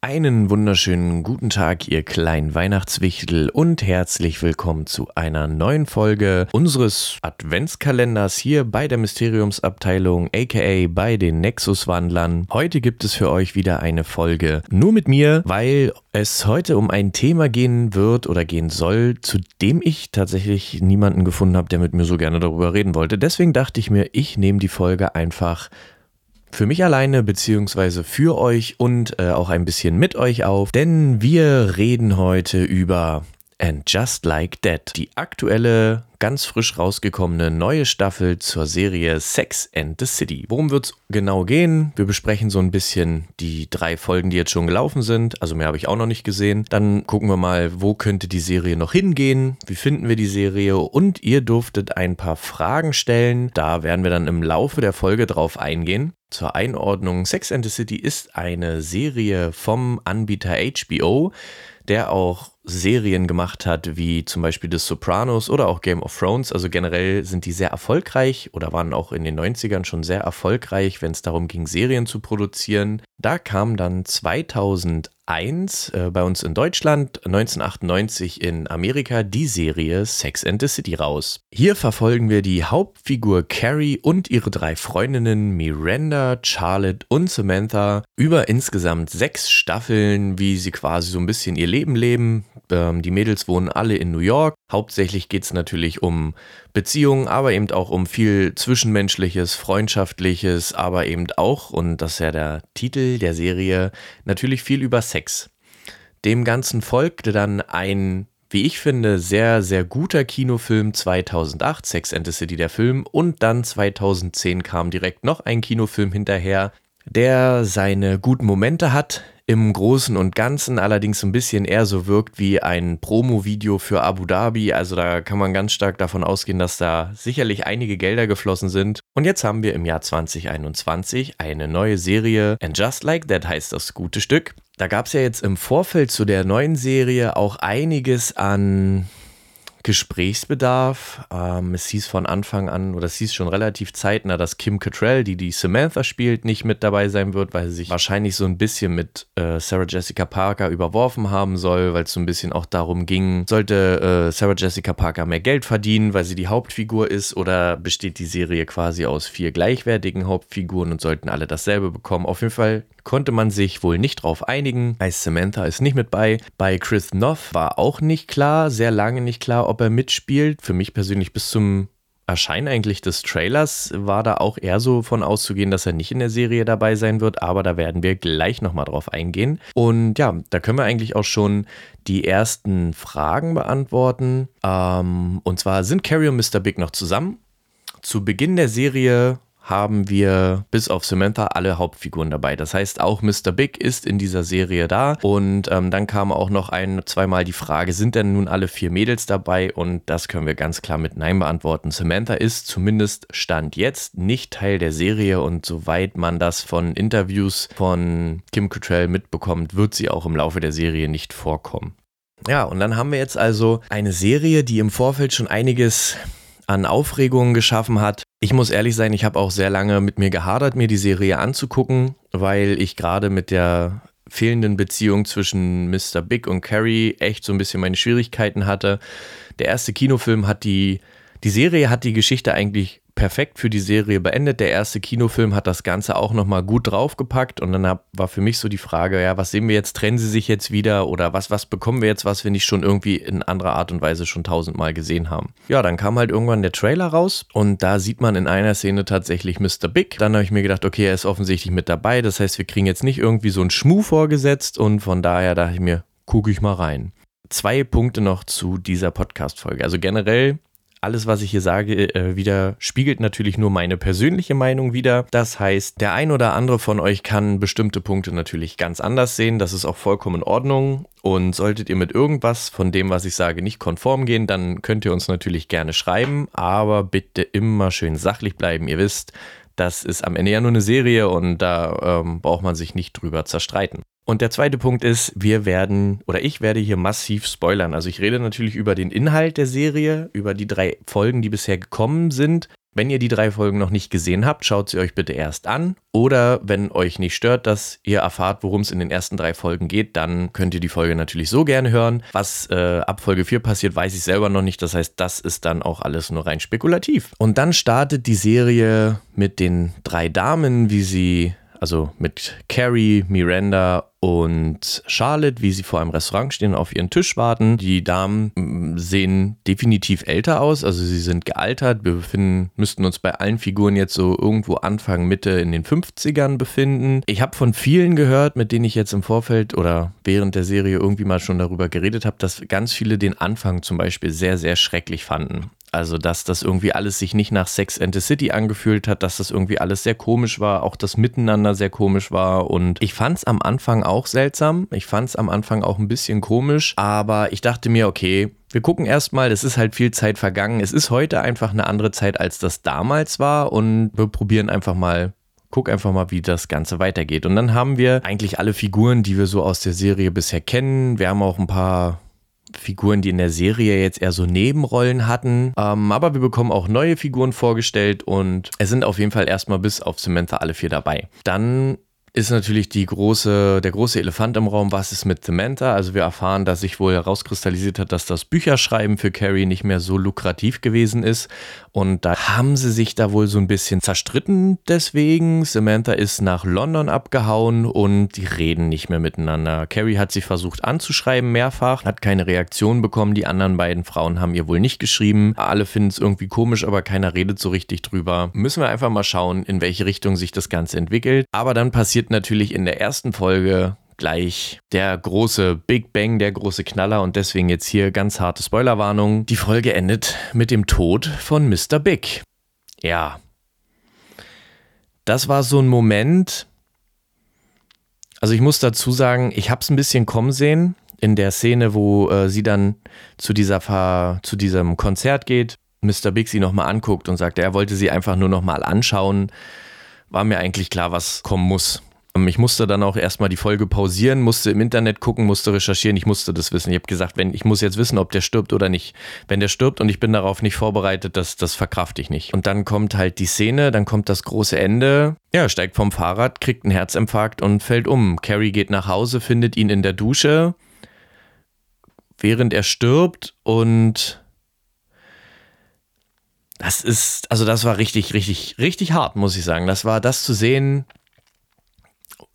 Einen wunderschönen guten Tag, ihr kleinen Weihnachtswichtel und herzlich willkommen zu einer neuen Folge unseres Adventskalenders hier bei der Mysteriumsabteilung, aka bei den Nexuswandlern. Heute gibt es für euch wieder eine Folge nur mit mir, weil es heute um ein Thema gehen wird oder gehen soll, zu dem ich tatsächlich niemanden gefunden habe, der mit mir so gerne darüber reden wollte. Deswegen dachte ich mir, ich nehme die Folge einfach für mich alleine beziehungsweise für euch und äh, auch ein bisschen mit euch auf, denn wir reden heute über And Just Like That, die aktuelle, ganz frisch rausgekommene neue Staffel zur Serie Sex and the City. Worum wird es genau gehen? Wir besprechen so ein bisschen die drei Folgen, die jetzt schon gelaufen sind. Also mehr habe ich auch noch nicht gesehen. Dann gucken wir mal, wo könnte die Serie noch hingehen? Wie finden wir die Serie? Und ihr durftet ein paar Fragen stellen. Da werden wir dann im Laufe der Folge drauf eingehen. Zur Einordnung, Sex and the City ist eine Serie vom Anbieter HBO, der auch Serien gemacht hat, wie zum Beispiel The Sopranos oder auch Game of Thrones. Also generell sind die sehr erfolgreich oder waren auch in den 90ern schon sehr erfolgreich, wenn es darum ging, Serien zu produzieren. Da kam dann 2001 äh, bei uns in Deutschland, 1998 in Amerika die Serie Sex and the City raus. Hier verfolgen wir die Hauptfigur Carrie und ihre drei Freundinnen Miranda, Charlotte und Samantha über insgesamt sechs Staffeln, wie sie quasi so ein bisschen ihr Leben leben, ähm, die Mädels wohnen alle in New York. Hauptsächlich geht es natürlich um Beziehungen, aber eben auch um viel Zwischenmenschliches, Freundschaftliches, aber eben auch, und das ist ja der Titel der Serie, natürlich viel über Sex. Dem Ganzen folgte dann ein wie ich finde, sehr, sehr guter Kinofilm 2008, Sex and the City der Film, und dann 2010 kam direkt noch ein Kinofilm hinterher, der seine guten Momente hat, im Großen und Ganzen allerdings ein bisschen eher so wirkt wie ein Promo-Video für Abu Dhabi. Also da kann man ganz stark davon ausgehen, dass da sicherlich einige Gelder geflossen sind. Und jetzt haben wir im Jahr 2021 eine neue Serie. And Just Like That heißt das gute Stück. Da gab es ja jetzt im Vorfeld zu der neuen Serie auch einiges an Gesprächsbedarf. Ähm, es hieß von Anfang an, oder es hieß schon relativ zeitnah, dass Kim Cattrall, die die Samantha spielt, nicht mit dabei sein wird, weil sie sich wahrscheinlich so ein bisschen mit äh, Sarah Jessica Parker überworfen haben soll, weil es so ein bisschen auch darum ging, sollte äh, Sarah Jessica Parker mehr Geld verdienen, weil sie die Hauptfigur ist, oder besteht die Serie quasi aus vier gleichwertigen Hauptfiguren und sollten alle dasselbe bekommen. Auf jeden Fall konnte man sich wohl nicht drauf einigen. Bei Samantha ist nicht mit bei. Bei Chris Noth war auch nicht klar, sehr lange nicht klar, ob er mitspielt. Für mich persönlich bis zum Erscheinen eigentlich des Trailers war da auch eher so von auszugehen, dass er nicht in der Serie dabei sein wird, aber da werden wir gleich nochmal drauf eingehen. Und ja, da können wir eigentlich auch schon die ersten Fragen beantworten. Ähm, und zwar sind Carrie und Mr. Big noch zusammen? Zu Beginn der Serie haben wir bis auf Samantha alle Hauptfiguren dabei. Das heißt, auch Mr. Big ist in dieser Serie da. Und ähm, dann kam auch noch ein, zweimal die Frage, sind denn nun alle vier Mädels dabei? Und das können wir ganz klar mit Nein beantworten. Samantha ist zumindest Stand jetzt nicht Teil der Serie und soweit man das von Interviews von Kim Cattrall mitbekommt, wird sie auch im Laufe der Serie nicht vorkommen. Ja, und dann haben wir jetzt also eine Serie, die im Vorfeld schon einiges an Aufregungen geschaffen hat. Ich muss ehrlich sein, ich habe auch sehr lange mit mir gehadert, mir die Serie anzugucken, weil ich gerade mit der fehlenden Beziehung zwischen Mr. Big und Carrie echt so ein bisschen meine Schwierigkeiten hatte. Der erste Kinofilm hat die, die Serie hat die Geschichte eigentlich perfekt für die Serie beendet. Der erste Kinofilm hat das Ganze auch nochmal gut draufgepackt und dann hab, war für mich so die Frage, ja, was sehen wir jetzt? Trennen sie sich jetzt wieder oder was, was bekommen wir jetzt, was wir nicht schon irgendwie in anderer Art und Weise schon tausendmal gesehen haben? Ja, dann kam halt irgendwann der Trailer raus und da sieht man in einer Szene tatsächlich Mr. Big. Dann habe ich mir gedacht, okay, er ist offensichtlich mit dabei. Das heißt, wir kriegen jetzt nicht irgendwie so einen Schmuh vorgesetzt und von daher dachte ich mir, gucke ich mal rein. Zwei Punkte noch zu dieser Podcast-Folge. Also generell alles, was ich hier sage, äh, wieder spiegelt natürlich nur meine persönliche Meinung wieder. Das heißt, der ein oder andere von euch kann bestimmte Punkte natürlich ganz anders sehen. Das ist auch vollkommen in Ordnung. Und solltet ihr mit irgendwas von dem, was ich sage, nicht konform gehen, dann könnt ihr uns natürlich gerne schreiben. Aber bitte immer schön sachlich bleiben. Ihr wisst, das ist am Ende ja nur eine Serie und da ähm, braucht man sich nicht drüber zerstreiten. Und der zweite Punkt ist, wir werden oder ich werde hier massiv spoilern. Also ich rede natürlich über den Inhalt der Serie, über die drei Folgen, die bisher gekommen sind. Wenn ihr die drei Folgen noch nicht gesehen habt, schaut sie euch bitte erst an. Oder wenn euch nicht stört, dass ihr erfahrt, worum es in den ersten drei Folgen geht, dann könnt ihr die Folge natürlich so gerne hören. Was äh, ab Folge 4 passiert, weiß ich selber noch nicht. Das heißt, das ist dann auch alles nur rein spekulativ. Und dann startet die Serie mit den drei Damen, wie sie also mit Carrie, Miranda und Charlotte, wie sie vor einem Restaurant stehen und auf ihren Tisch warten. Die Damen mm, sehen definitiv älter aus, also sie sind gealtert. Wir befinden, müssten uns bei allen Figuren jetzt so irgendwo Anfang, Mitte in den 50ern befinden. Ich habe von vielen gehört, mit denen ich jetzt im Vorfeld oder während der Serie irgendwie mal schon darüber geredet habe, dass ganz viele den Anfang zum Beispiel sehr, sehr schrecklich fanden. Also, dass das irgendwie alles sich nicht nach Sex and the City angefühlt hat, dass das irgendwie alles sehr komisch war, auch das Miteinander sehr komisch war. Und ich fand es am Anfang auch seltsam. Ich fand es am Anfang auch ein bisschen komisch. Aber ich dachte mir, okay, wir gucken erstmal, es ist halt viel Zeit vergangen. Es ist heute einfach eine andere Zeit, als das damals war. Und wir probieren einfach mal guck einfach mal, wie das Ganze weitergeht. Und dann haben wir eigentlich alle Figuren, die wir so aus der Serie bisher kennen. Wir haben auch ein paar Figuren, die in der Serie jetzt eher so Nebenrollen hatten. Ähm, aber wir bekommen auch neue Figuren vorgestellt und es sind auf jeden Fall erstmal bis auf Samantha alle vier dabei. Dann ist natürlich die große, der große Elefant im Raum, was ist mit Samantha? Also wir erfahren, dass sich wohl herauskristallisiert hat, dass das Bücherschreiben für Carrie nicht mehr so lukrativ gewesen ist. Und da haben sie sich da wohl so ein bisschen zerstritten deswegen. Samantha ist nach London abgehauen und die reden nicht mehr miteinander. Carrie hat sie versucht anzuschreiben mehrfach, hat keine Reaktion bekommen. Die anderen beiden Frauen haben ihr wohl nicht geschrieben. Alle finden es irgendwie komisch, aber keiner redet so richtig drüber. Müssen wir einfach mal schauen, in welche Richtung sich das Ganze entwickelt. Aber dann passiert natürlich in der ersten Folge gleich der große Big Bang, der große Knaller und deswegen jetzt hier ganz harte Spoilerwarnung. Die Folge endet mit dem Tod von Mr. Big. Ja. Das war so ein Moment. Also ich muss dazu sagen, ich habe es ein bisschen kommen sehen in der Szene, wo äh, sie dann zu dieser Fahr zu diesem Konzert geht, Mr. Big sie nochmal anguckt und sagt, er wollte sie einfach nur nochmal anschauen. War mir eigentlich klar, was kommen muss. Ähm, ich musste dann auch erstmal die Folge pausieren, musste im Internet gucken, musste recherchieren, ich musste das wissen. Ich habe gesagt, wenn ich muss jetzt wissen, ob der stirbt oder nicht. Wenn der stirbt und ich bin darauf nicht vorbereitet, das, das verkrafte ich nicht. Und dann kommt halt die Szene, dann kommt das große Ende. Ja, steigt vom Fahrrad, kriegt einen Herzinfarkt und fällt um. Carrie geht nach Hause, findet ihn in der Dusche, während er stirbt und das ist, also das war richtig, richtig, richtig hart, muss ich sagen. Das war das zu sehen,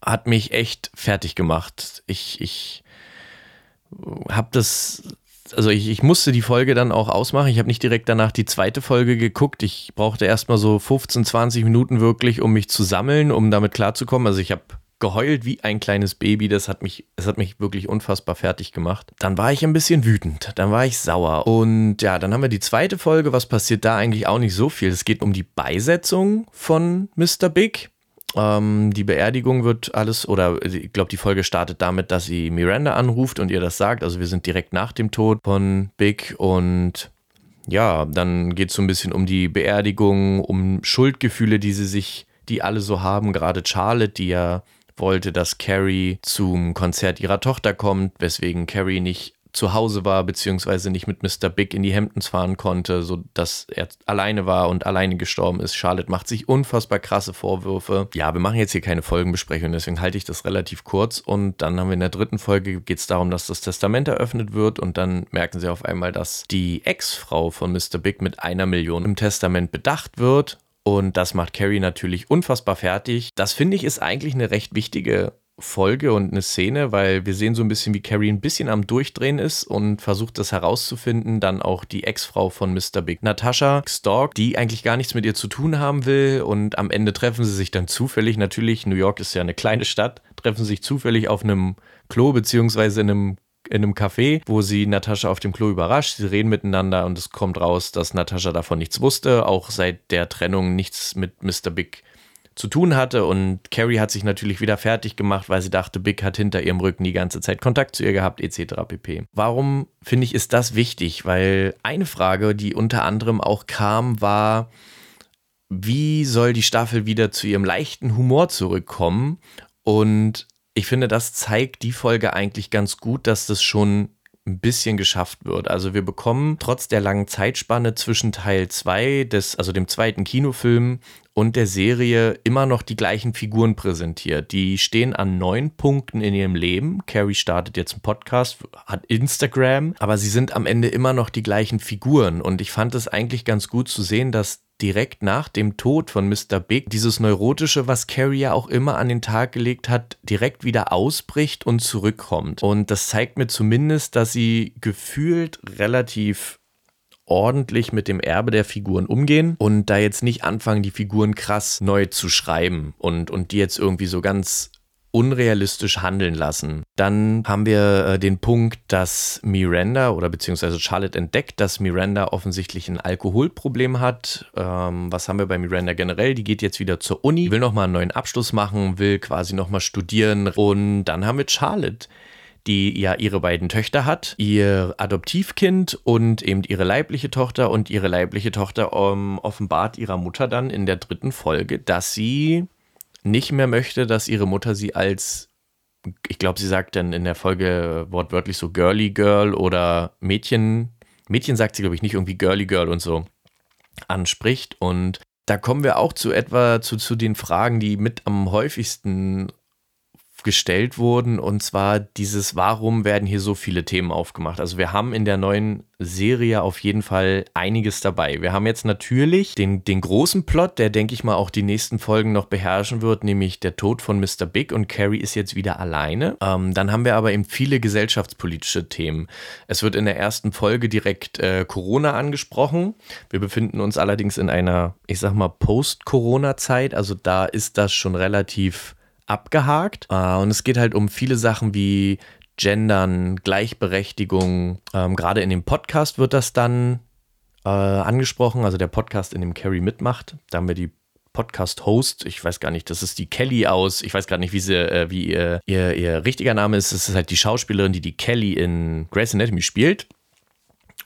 hat mich echt fertig gemacht. Ich, ich habe das, also ich, ich musste die Folge dann auch ausmachen. Ich habe nicht direkt danach die zweite Folge geguckt. Ich brauchte erstmal so 15, 20 Minuten wirklich, um mich zu sammeln, um damit klarzukommen. Also ich habe geheult wie ein kleines Baby. Das hat mich, das hat mich wirklich unfassbar fertig gemacht. Dann war ich ein bisschen wütend. Dann war ich sauer. Und ja, dann haben wir die zweite Folge. Was passiert da eigentlich auch nicht so viel? Es geht um die Beisetzung von Mr. Big. Ähm, die Beerdigung wird alles, oder ich glaube, die Folge startet damit, dass sie Miranda anruft und ihr das sagt. Also wir sind direkt nach dem Tod von Big und ja, dann geht es so ein bisschen um die Beerdigung, um Schuldgefühle, die sie sich, die alle so haben. Gerade Charlotte, die ja wollte, dass Carrie zum Konzert ihrer Tochter kommt, weswegen Carrie nicht zu Hause war, beziehungsweise nicht mit Mr. Big in die Hamptons fahren konnte, sodass er alleine war und alleine gestorben ist. Charlotte macht sich unfassbar krasse Vorwürfe. Ja, wir machen jetzt hier keine Folgenbesprechung, deswegen halte ich das relativ kurz. Und dann haben wir in der dritten Folge geht es darum, dass das Testament eröffnet wird und dann merken sie auf einmal, dass die Ex-Frau von Mr. Big mit einer Million im Testament bedacht wird. Und das macht Carrie natürlich unfassbar fertig. Das finde ich ist eigentlich eine recht wichtige Folge und eine Szene, weil wir sehen so ein bisschen, wie Carrie ein bisschen am Durchdrehen ist und versucht das herauszufinden. Dann auch die Ex-Frau von Mr. Big, Natascha Stork, die eigentlich gar nichts mit ihr zu tun haben will. Und am Ende treffen sie sich dann zufällig. Natürlich, New York ist ja eine kleine Stadt, treffen sich zufällig auf einem Klo beziehungsweise in einem in einem Café, wo sie Natascha auf dem Klo überrascht. Sie reden miteinander und es kommt raus, dass Natascha davon nichts wusste, auch seit der Trennung nichts mit Mr. Big zu tun hatte. Und Carrie hat sich natürlich wieder fertig gemacht, weil sie dachte, Big hat hinter ihrem Rücken die ganze Zeit Kontakt zu ihr gehabt, etc. pp. Warum finde ich, ist das wichtig? Weil eine Frage, die unter anderem auch kam, war, wie soll die Staffel wieder zu ihrem leichten Humor zurückkommen? Und ich finde, das zeigt die Folge eigentlich ganz gut, dass das schon ein bisschen geschafft wird. Also wir bekommen trotz der langen Zeitspanne zwischen Teil 2 des, also dem zweiten Kinofilm und der Serie immer noch die gleichen Figuren präsentiert. Die stehen an neun Punkten in ihrem Leben. Carrie startet jetzt einen Podcast, hat Instagram, aber sie sind am Ende immer noch die gleichen Figuren. Und ich fand es eigentlich ganz gut zu sehen, dass direkt nach dem Tod von Mr. Big dieses Neurotische, was Carrie ja auch immer an den Tag gelegt hat, direkt wieder ausbricht und zurückkommt. Und das zeigt mir zumindest, dass sie gefühlt relativ ordentlich mit dem Erbe der Figuren umgehen und da jetzt nicht anfangen, die Figuren krass neu zu schreiben und, und die jetzt irgendwie so ganz unrealistisch handeln lassen. Dann haben wir äh, den Punkt, dass Miranda oder beziehungsweise Charlotte entdeckt, dass Miranda offensichtlich ein Alkoholproblem hat. Ähm, was haben wir bei Miranda generell? Die geht jetzt wieder zur Uni, will nochmal einen neuen Abschluss machen, will quasi nochmal studieren. Und dann haben wir Charlotte die ja ihre beiden Töchter hat, ihr Adoptivkind und eben ihre leibliche Tochter. Und ihre leibliche Tochter um, ähm, offenbart ihrer Mutter dann in der dritten Folge, dass sie nicht mehr möchte, dass ihre Mutter sie als, ich glaube, sie sagt dann in der Folge wortwörtlich so Girly Girl oder Mädchen. Mädchen sagt sie, glaube ich, nicht irgendwie Girly Girl und so anspricht. Und da kommen wir auch zu etwa zu, zu den Fragen, die mit am häufigsten gestellt wurden. Und zwar dieses, warum werden hier so viele Themen aufgemacht? Also wir haben in der neuen Serie auf jeden Fall einiges dabei. Wir haben jetzt natürlich den, den großen Plot, der, denke ich mal, auch die nächsten Folgen noch beherrschen wird, nämlich der Tod von Mr. Big und Carrie ist jetzt wieder alleine. Ähm, dann haben wir aber eben viele gesellschaftspolitische Themen. Es wird in der ersten Folge direkt äh, Corona angesprochen. Wir befinden uns allerdings in einer, ich sag mal, Post-Corona-Zeit. Also da ist das schon relativ abgehakt. Äh, und es geht halt um viele Sachen wie Gendern, Gleichberechtigung. Ähm, Gerade in dem Podcast wird das dann äh, angesprochen, also der Podcast, in dem Carrie mitmacht. Da haben wir die Podcast-Host, ich weiß gar nicht, das ist die Kelly aus, ich weiß gar nicht, wie sie, äh, wie ihr, ihr, ihr richtiger Name ist. Es ist halt die Schauspielerin, die die Kelly in Grey's Anatomy spielt.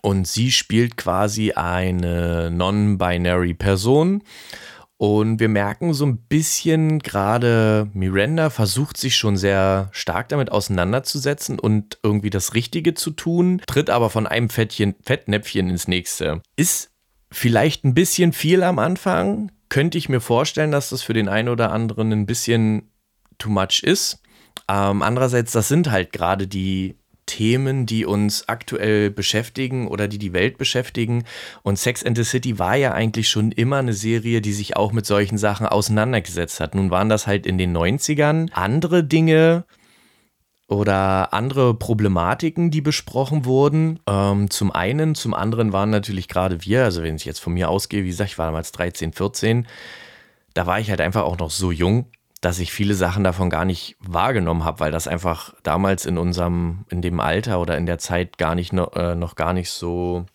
Und sie spielt quasi eine non-binary Person und wir merken so ein bisschen, gerade Miranda versucht sich schon sehr stark damit auseinanderzusetzen und irgendwie das Richtige zu tun, tritt aber von einem Fettchen, Fettnäpfchen ins nächste. Ist vielleicht ein bisschen viel am Anfang. Könnte ich mir vorstellen, dass das für den einen oder anderen ein bisschen too much ist. Ähm, andererseits, das sind halt gerade die Themen, die uns aktuell beschäftigen oder die die Welt beschäftigen. Und Sex and the City war ja eigentlich schon immer eine Serie, die sich auch mit solchen Sachen auseinandergesetzt hat. Nun waren das halt in den 90ern andere Dinge, oder andere Problematiken, die besprochen wurden. Ähm, zum einen, zum anderen waren natürlich gerade wir, also wenn ich jetzt von mir ausgehe, wie gesagt, ich war damals 13, 14, da war ich halt einfach auch noch so jung dass ich viele Sachen davon gar nicht wahrgenommen habe, weil das einfach damals in unserem, in dem Alter oder in der Zeit gar nicht noch, äh, noch gar nicht so,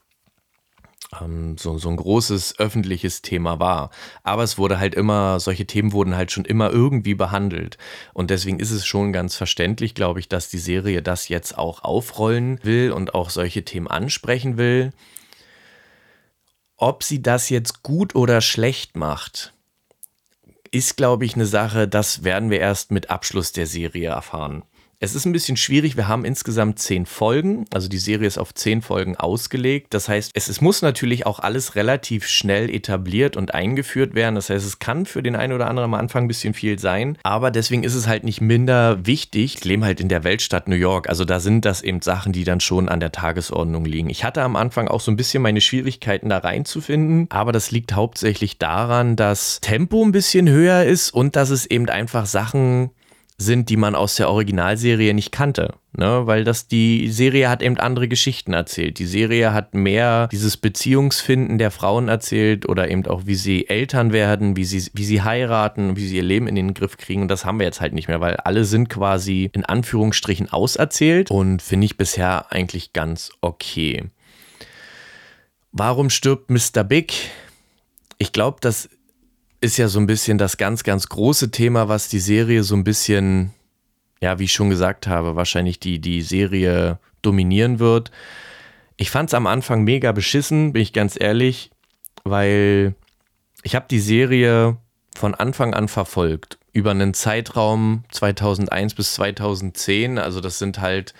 ähm, so, so ein großes öffentliches Thema war. Aber es wurde halt immer, solche Themen wurden halt schon immer irgendwie behandelt. Und deswegen ist es schon ganz verständlich, glaube ich, dass die Serie das jetzt auch aufrollen will und auch solche Themen ansprechen will. Ob sie das jetzt gut oder schlecht macht, ist, glaube ich, eine Sache, das werden wir erst mit Abschluss der Serie erfahren. Es ist ein bisschen schwierig. Wir haben insgesamt zehn Folgen. Also die Serie ist auf zehn Folgen ausgelegt. Das heißt, es, es, muss natürlich auch alles relativ schnell etabliert und eingeführt werden. Das heißt, es kann für den einen oder anderen am Anfang ein bisschen viel sein. Aber deswegen ist es halt nicht minder wichtig. Ich lebe halt in der Weltstadt New York. Also da sind das eben Sachen, die dann schon an der Tagesordnung liegen. Ich hatte am Anfang auch so ein bisschen meine Schwierigkeiten da reinzufinden. Aber das liegt hauptsächlich daran, dass Tempo ein bisschen höher ist und dass es eben einfach Sachen sind, die man aus der Originalserie nicht kannte. Ne? Weil das, die Serie hat eben andere Geschichten erzählt. Die Serie hat mehr dieses Beziehungsfinden der Frauen erzählt oder eben auch, wie sie Eltern werden, wie sie, wie sie heiraten, wie sie ihr Leben in den Griff kriegen. Und das haben wir jetzt halt nicht mehr, weil alle sind quasi in Anführungsstrichen auserzählt und finde ich bisher eigentlich ganz okay. Warum stirbt Mr. Big? Ich glaube, das ist ja so ein bisschen das ganz, ganz große Thema, was die Serie so ein bisschen, ja, wie ich schon gesagt habe, wahrscheinlich die, die Serie dominieren wird. Ich fand es am Anfang mega beschissen, bin ich ganz ehrlich, weil ich habe die Serie von Anfang an verfolgt. Über einen Zeitraum 2001 bis 2010. Also das sind halt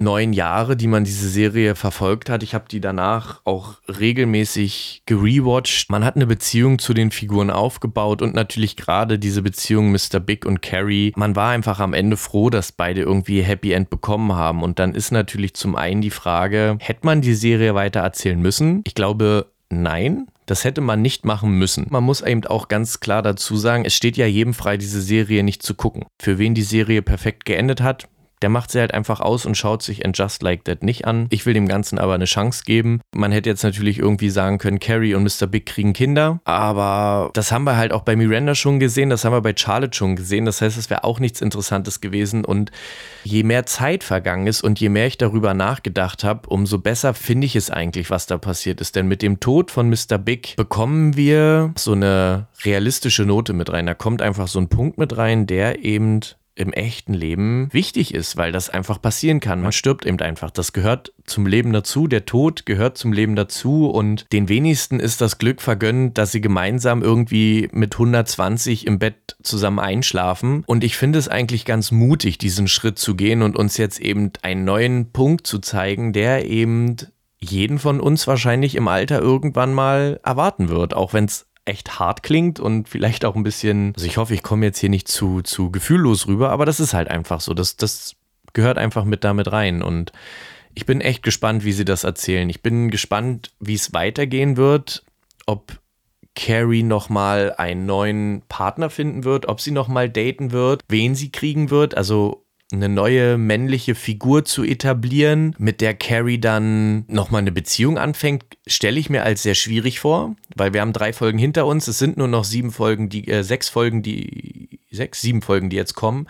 neun Jahre, die man diese Serie verfolgt hat. Ich habe die danach auch regelmäßig gerewatcht. Man hat eine Beziehung zu den Figuren aufgebaut und natürlich gerade diese Beziehung Mr. Big und Carrie. Man war einfach am Ende froh, dass beide irgendwie Happy End bekommen haben. Und dann ist natürlich zum einen die Frage, hätte man die Serie weiter erzählen müssen? Ich glaube, nein. Das hätte man nicht machen müssen. Man muss eben auch ganz klar dazu sagen, es steht ja jedem frei, diese Serie nicht zu gucken. Für wen die Serie perfekt geendet hat, der macht sie halt einfach aus und schaut sich And Just Like That nicht an. Ich will dem Ganzen aber eine Chance geben. Man hätte jetzt natürlich irgendwie sagen können, Carrie und Mr. Big kriegen Kinder, aber das haben wir halt auch bei Miranda schon gesehen, das haben wir bei Charlotte schon gesehen. Das heißt, es wäre auch nichts Interessantes gewesen und je mehr Zeit vergangen ist und je mehr ich darüber nachgedacht habe, umso besser finde ich es eigentlich, was da passiert ist. Denn mit dem Tod von Mr. Big bekommen wir so eine realistische Note mit rein. Da kommt einfach so ein Punkt mit rein, der eben im echten Leben wichtig ist, weil das einfach passieren kann. Man stirbt eben einfach. Das gehört zum Leben dazu. Der Tod gehört zum Leben dazu und den wenigsten ist das Glück vergönnt, dass sie gemeinsam irgendwie mit 120 im Bett zusammen einschlafen. Und ich finde es eigentlich ganz mutig, diesen Schritt zu gehen und uns jetzt eben einen neuen Punkt zu zeigen, der eben jeden von uns wahrscheinlich im Alter irgendwann mal erwarten wird, auch wenn es echt hart klingt und vielleicht auch ein bisschen, also ich hoffe, ich komme jetzt hier nicht zu, zu gefühllos rüber, aber das ist halt einfach so. Das, das gehört einfach mit damit rein und ich bin echt gespannt, wie sie das erzählen. Ich bin gespannt, wie es weitergehen wird, ob Carrie nochmal einen neuen Partner finden wird, ob sie nochmal daten wird, wen sie kriegen wird. Also eine neue männliche Figur zu etablieren, mit der Carrie dann nochmal eine Beziehung anfängt, stelle ich mir als sehr schwierig vor, weil wir haben drei Folgen hinter uns. Es sind nur noch sieben Folgen, die, äh, sechs Folgen, die, sechs, sieben Folgen, die jetzt kommen.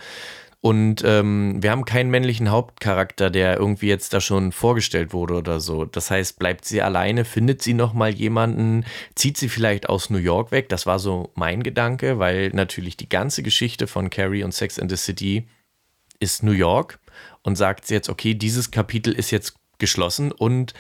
Und ähm, wir haben keinen männlichen Hauptcharakter, der irgendwie jetzt da schon vorgestellt wurde oder so. Das heißt, bleibt sie alleine, findet sie nochmal jemanden, zieht sie vielleicht aus New York weg. Das war so mein Gedanke, weil natürlich die ganze Geschichte von Carrie und Sex in the City ist New York und sagt jetzt, okay, dieses Kapitel ist jetzt geschlossen und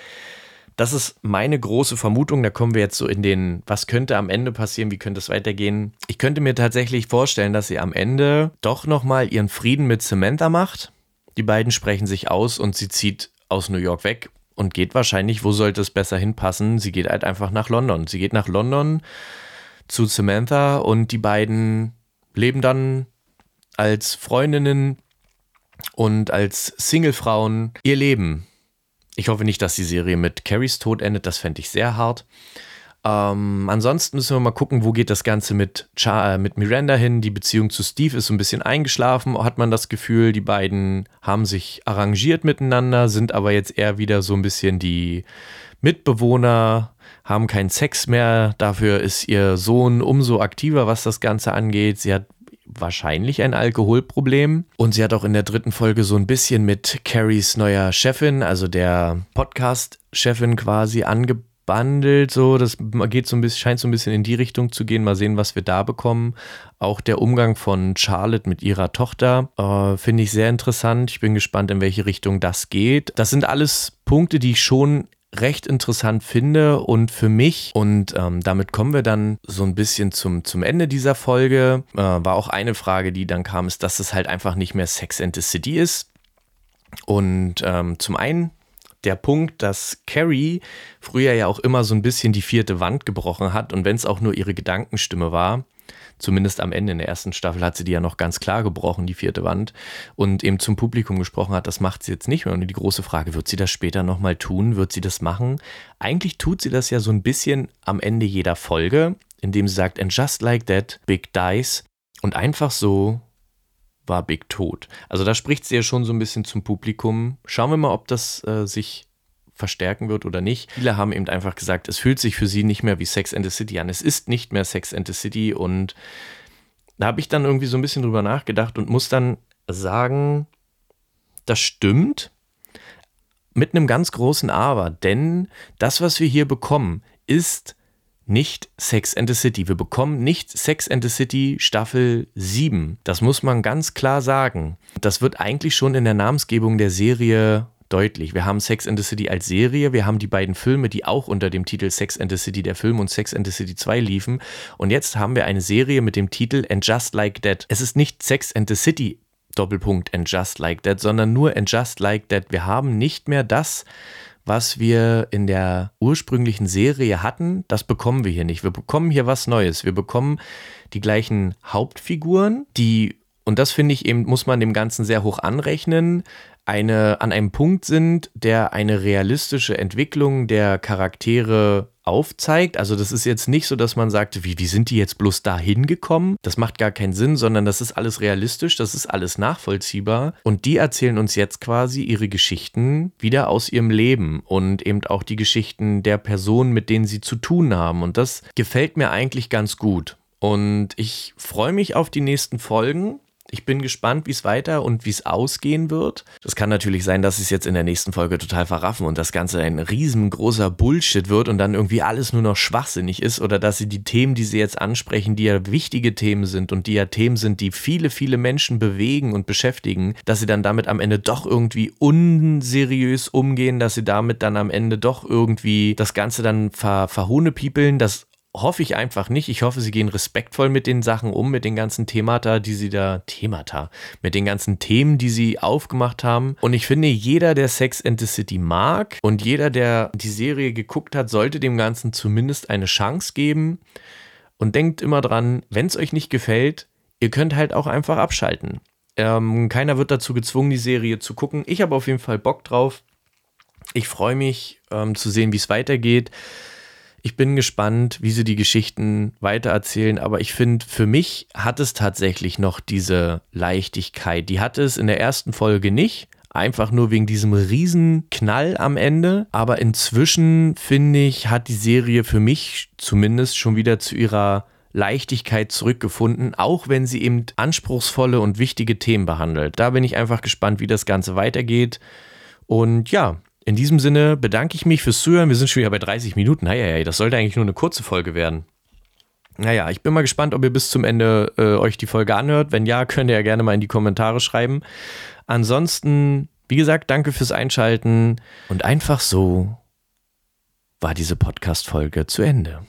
das ist meine große Vermutung. Da kommen wir jetzt so in den, was könnte am Ende passieren, wie könnte es weitergehen. Ich könnte mir tatsächlich vorstellen, dass sie am Ende doch nochmal ihren Frieden mit Samantha macht. Die beiden sprechen sich aus und sie zieht aus New York weg und geht wahrscheinlich, wo sollte es besser hinpassen? Sie geht halt einfach nach London. Sie geht nach London zu Samantha und die beiden leben dann als Freundinnen und als Singlefrauen ihr Leben. Ich hoffe nicht, dass die Serie mit Carries Tod endet, das fände ich sehr hart. Ähm, ansonsten müssen wir mal gucken, wo geht das Ganze mit, Char äh, mit Miranda hin. Die Beziehung zu Steve ist so ein bisschen eingeschlafen, hat man das Gefühl. Die beiden haben sich arrangiert miteinander, sind aber jetzt eher wieder so ein bisschen die Mitbewohner, haben keinen Sex mehr. Dafür ist ihr Sohn umso aktiver, was das Ganze angeht. Sie hat wahrscheinlich ein Alkoholproblem. Und sie hat auch in der dritten Folge so ein bisschen mit Carries neuer Chefin, also der Podcast-Chefin quasi angebandelt. So, das geht so ein bisschen, scheint so ein bisschen in die Richtung zu gehen. Mal sehen, was wir da bekommen. Auch der Umgang von Charlotte mit ihrer Tochter äh, finde ich sehr interessant. Ich bin gespannt, in welche Richtung das geht. Das sind alles Punkte, die ich schon recht interessant finde und für mich, und ähm, damit kommen wir dann so ein bisschen zum, zum Ende dieser Folge, äh, war auch eine Frage, die dann kam, ist, dass es halt einfach nicht mehr Sex and the City ist. Und ähm, zum einen der Punkt, dass Carrie früher ja auch immer so ein bisschen die vierte Wand gebrochen hat und wenn es auch nur ihre Gedankenstimme war, zumindest am Ende in der ersten Staffel hat sie die ja noch ganz klar gebrochen, die vierte Wand, und eben zum Publikum gesprochen hat, das macht sie jetzt nicht mehr. Und die große Frage, wird sie das später nochmal tun? Wird sie das machen? Eigentlich tut sie das ja so ein bisschen am Ende jeder Folge, indem sie sagt, and just like that, Big dies. Und einfach so war Big tot. Also da spricht sie ja schon so ein bisschen zum Publikum. Schauen wir mal, ob das äh, sich verstärken wird oder nicht. Viele haben eben einfach gesagt, es fühlt sich für sie nicht mehr wie Sex and the City an. Es ist nicht mehr Sex and the City und da habe ich dann irgendwie so ein bisschen drüber nachgedacht und muss dann sagen, das stimmt mit einem ganz großen Aber, denn das, was wir hier bekommen, ist nicht Sex and the City. Wir bekommen nicht Sex and the City Staffel 7. Das muss man ganz klar sagen. Das wird eigentlich schon in der Namensgebung der Serie deutlich. Wir haben Sex and the City als Serie, wir haben die beiden Filme, die auch unter dem Titel Sex and the City der Film und Sex and the City 2 liefen. Und jetzt haben wir eine Serie mit dem Titel And Just Like That. Es ist nicht Sex and the City Doppelpunkt and just like that, sondern nur and just like that. Wir haben nicht mehr das, was wir in der ursprünglichen Serie hatten, das bekommen wir hier nicht. Wir bekommen hier was Neues. Wir bekommen die gleichen Hauptfiguren, die, und das finde ich eben, muss man dem Ganzen sehr hoch anrechnen, eine, an einem Punkt sind, der eine realistische Entwicklung der Charaktere aufzeigt. Also das ist jetzt nicht so, dass man sagt, wie, wie sind die jetzt bloß da hingekommen? Das macht gar keinen Sinn, sondern das ist alles realistisch, das ist alles nachvollziehbar. Und die erzählen uns jetzt quasi ihre Geschichten wieder aus ihrem Leben und eben auch die Geschichten der Personen, mit denen sie zu tun haben. Und das gefällt mir eigentlich ganz gut. Und ich freue mich auf die nächsten Folgen. Ich bin gespannt, wie es weiter und wie es ausgehen wird. Das kann natürlich sein, dass es jetzt in der nächsten Folge total verraffen und das Ganze ein riesengroßer Bullshit wird und dann irgendwie alles nur noch schwachsinnig ist oder dass sie die Themen, die sie jetzt ansprechen, die ja wichtige Themen sind und die ja Themen sind, die viele, viele Menschen bewegen und beschäftigen, dass sie dann damit am Ende doch irgendwie unseriös umgehen, dass sie damit dann am Ende doch irgendwie das Ganze dann ver verhohnepiepeln, das hoffe ich einfach nicht. Ich hoffe, sie gehen respektvoll mit den Sachen um, mit den ganzen Themata, die sie da, Themata, mit den ganzen Themen, die sie aufgemacht haben. Und ich finde, jeder, der Sex and the City mag und jeder, der die Serie geguckt hat, sollte dem Ganzen zumindest eine Chance geben. Und denkt immer dran, wenn es euch nicht gefällt, ihr könnt halt auch einfach abschalten. Ähm, keiner wird dazu gezwungen, die Serie zu gucken. Ich habe auf jeden Fall Bock drauf. Ich freue mich ähm, zu sehen, wie es weitergeht. Ich bin gespannt, wie sie die Geschichten weitererzählen, aber ich finde, für mich hat es tatsächlich noch diese Leichtigkeit. Die hatte es in der ersten Folge nicht. Einfach nur wegen diesem riesen Knall am Ende. Aber inzwischen, finde ich, hat die Serie für mich zumindest schon wieder zu ihrer Leichtigkeit zurückgefunden, auch wenn sie eben anspruchsvolle und wichtige Themen behandelt. Da bin ich einfach gespannt, wie das Ganze weitergeht. Und ja, in diesem Sinne bedanke ich mich fürs Zuhören. Wir sind schon wieder bei 30 Minuten. Naja, das sollte eigentlich nur eine kurze Folge werden. Naja, ich bin mal gespannt, ob ihr bis zum Ende äh, euch die Folge anhört. Wenn ja, könnt ihr ja gerne mal in die Kommentare schreiben. Ansonsten, wie gesagt, danke fürs Einschalten. Und einfach so war diese Podcast-Folge zu Ende.